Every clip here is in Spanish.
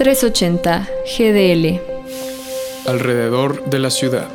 380 GDL. Alrededor de la ciudad.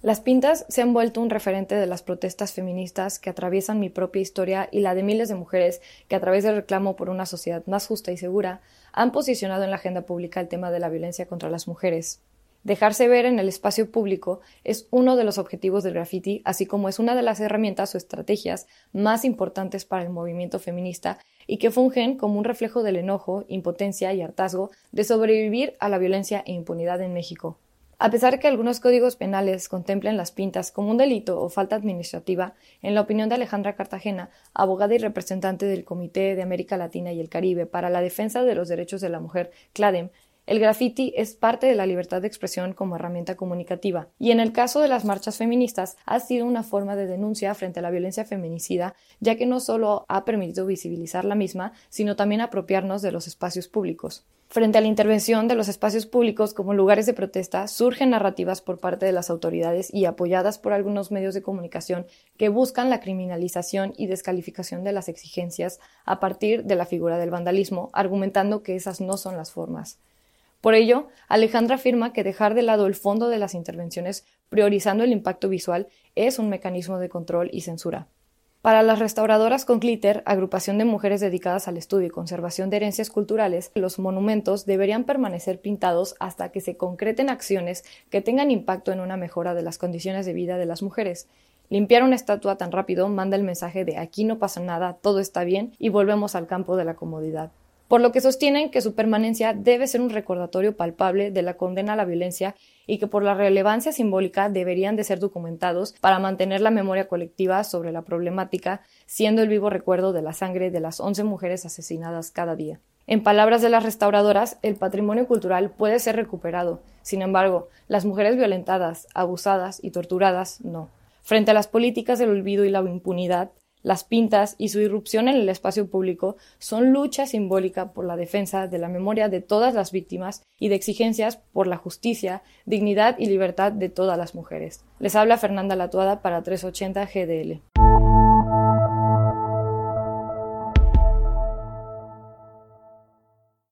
Las pintas se han vuelto un referente de las protestas feministas que atraviesan mi propia historia y la de miles de mujeres que a través del reclamo por una sociedad más justa y segura han posicionado en la agenda pública el tema de la violencia contra las mujeres. Dejarse ver en el espacio público es uno de los objetivos del graffiti, así como es una de las herramientas o estrategias más importantes para el movimiento feminista y que fungen como un reflejo del enojo, impotencia y hartazgo de sobrevivir a la violencia e impunidad en México. A pesar de que algunos códigos penales contemplen las pintas como un delito o falta administrativa, en la opinión de Alejandra Cartagena, abogada y representante del Comité de América Latina y el Caribe para la Defensa de los Derechos de la Mujer, CLADEM, el graffiti es parte de la libertad de expresión como herramienta comunicativa, y en el caso de las marchas feministas ha sido una forma de denuncia frente a la violencia feminicida, ya que no solo ha permitido visibilizar la misma, sino también apropiarnos de los espacios públicos. Frente a la intervención de los espacios públicos como lugares de protesta, surgen narrativas por parte de las autoridades y apoyadas por algunos medios de comunicación que buscan la criminalización y descalificación de las exigencias a partir de la figura del vandalismo, argumentando que esas no son las formas. Por ello, Alejandra afirma que dejar de lado el fondo de las intervenciones, priorizando el impacto visual, es un mecanismo de control y censura. Para las restauradoras con glitter, agrupación de mujeres dedicadas al estudio y conservación de herencias culturales, los monumentos deberían permanecer pintados hasta que se concreten acciones que tengan impacto en una mejora de las condiciones de vida de las mujeres. Limpiar una estatua tan rápido manda el mensaje de aquí no pasa nada, todo está bien y volvemos al campo de la comodidad por lo que sostienen que su permanencia debe ser un recordatorio palpable de la condena a la violencia y que por la relevancia simbólica deberían de ser documentados para mantener la memoria colectiva sobre la problemática, siendo el vivo recuerdo de la sangre de las 11 mujeres asesinadas cada día. En palabras de las restauradoras, el patrimonio cultural puede ser recuperado. Sin embargo, las mujeres violentadas, abusadas y torturadas no. Frente a las políticas del olvido y la impunidad, las pintas y su irrupción en el espacio público son lucha simbólica por la defensa de la memoria de todas las víctimas y de exigencias por la justicia, dignidad y libertad de todas las mujeres. Les habla Fernanda Latuada para 380 GDL.